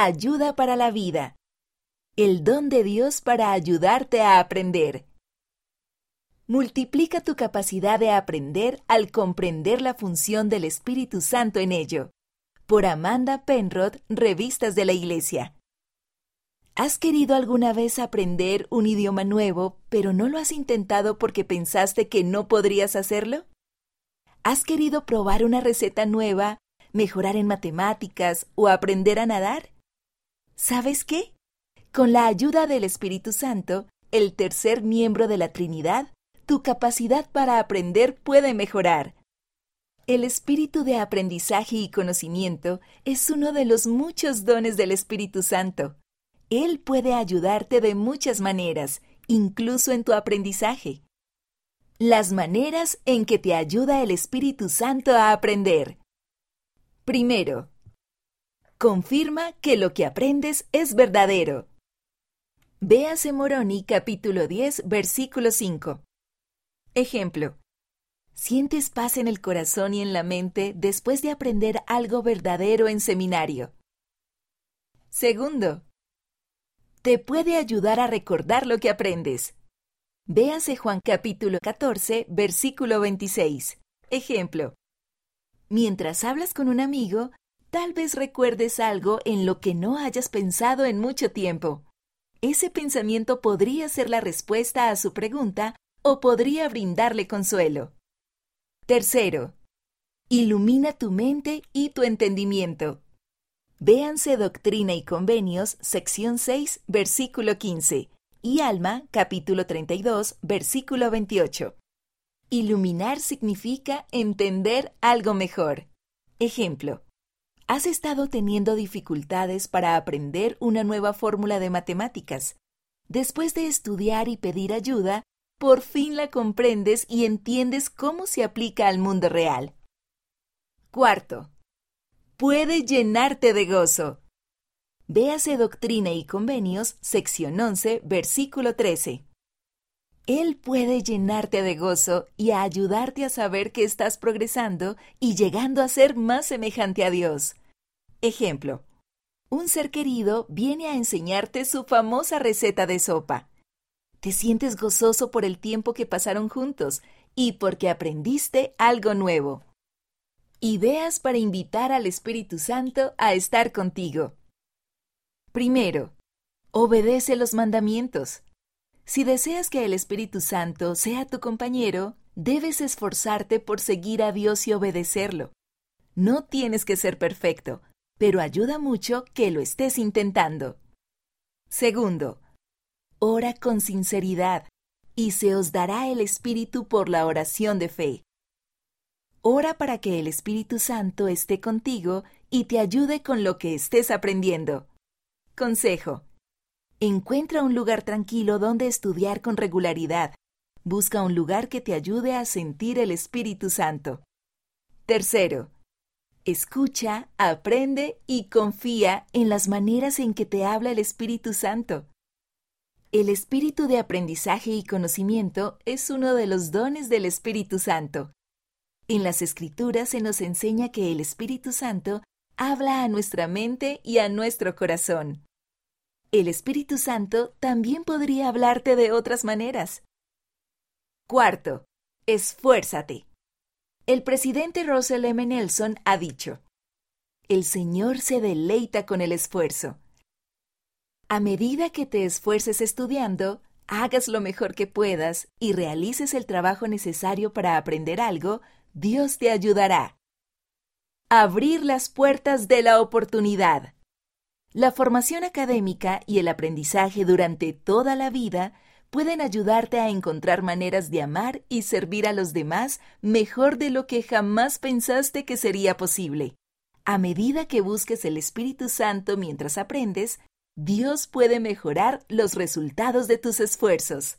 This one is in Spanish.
Ayuda para la vida. El don de Dios para ayudarte a aprender. Multiplica tu capacidad de aprender al comprender la función del Espíritu Santo en ello. Por Amanda Penrod, Revistas de la Iglesia. ¿Has querido alguna vez aprender un idioma nuevo, pero no lo has intentado porque pensaste que no podrías hacerlo? ¿Has querido probar una receta nueva, mejorar en matemáticas o aprender a nadar? ¿Sabes qué? Con la ayuda del Espíritu Santo, el tercer miembro de la Trinidad, tu capacidad para aprender puede mejorar. El espíritu de aprendizaje y conocimiento es uno de los muchos dones del Espíritu Santo. Él puede ayudarte de muchas maneras, incluso en tu aprendizaje. Las maneras en que te ayuda el Espíritu Santo a aprender. Primero, confirma que lo que aprendes es verdadero. Véase Moroni capítulo 10, versículo 5. Ejemplo. ¿Sientes paz en el corazón y en la mente después de aprender algo verdadero en seminario? Segundo, te puede ayudar a recordar lo que aprendes. Véase Juan capítulo 14, versículo 26. Ejemplo. Mientras hablas con un amigo, tal vez recuerdes algo en lo que no hayas pensado en mucho tiempo. Ese pensamiento podría ser la respuesta a su pregunta o podría brindarle consuelo. Tercero, ilumina tu mente y tu entendimiento. Véanse Doctrina y Convenios, sección 6, versículo 15, y Alma, capítulo 32, versículo 28. Iluminar significa entender algo mejor. Ejemplo, ¿has estado teniendo dificultades para aprender una nueva fórmula de matemáticas? Después de estudiar y pedir ayuda, por fin la comprendes y entiendes cómo se aplica al mundo real. Cuarto, puede llenarte de gozo. Véase Doctrina y Convenios, sección 11, versículo 13. Él puede llenarte de gozo y ayudarte a saber que estás progresando y llegando a ser más semejante a Dios. Ejemplo. Un ser querido viene a enseñarte su famosa receta de sopa. Te sientes gozoso por el tiempo que pasaron juntos y porque aprendiste algo nuevo. Ideas para invitar al Espíritu Santo a estar contigo. Primero, obedece los mandamientos. Si deseas que el Espíritu Santo sea tu compañero, debes esforzarte por seguir a Dios y obedecerlo. No tienes que ser perfecto, pero ayuda mucho que lo estés intentando. Segundo, ora con sinceridad, y se os dará el Espíritu por la oración de fe. Ora para que el Espíritu Santo esté contigo y te ayude con lo que estés aprendiendo. Consejo. Encuentra un lugar tranquilo donde estudiar con regularidad. Busca un lugar que te ayude a sentir el Espíritu Santo. Tercero. Escucha, aprende y confía en las maneras en que te habla el Espíritu Santo. El espíritu de aprendizaje y conocimiento es uno de los dones del Espíritu Santo. En las Escrituras se nos enseña que el Espíritu Santo habla a nuestra mente y a nuestro corazón. El Espíritu Santo también podría hablarte de otras maneras. Cuarto, esfuérzate. El presidente Russell M. Nelson ha dicho, El Señor se deleita con el esfuerzo. A medida que te esfuerces estudiando, hagas lo mejor que puedas y realices el trabajo necesario para aprender algo, Dios te ayudará. Abrir las puertas de la oportunidad. La formación académica y el aprendizaje durante toda la vida pueden ayudarte a encontrar maneras de amar y servir a los demás mejor de lo que jamás pensaste que sería posible. A medida que busques el Espíritu Santo mientras aprendes, Dios puede mejorar los resultados de tus esfuerzos.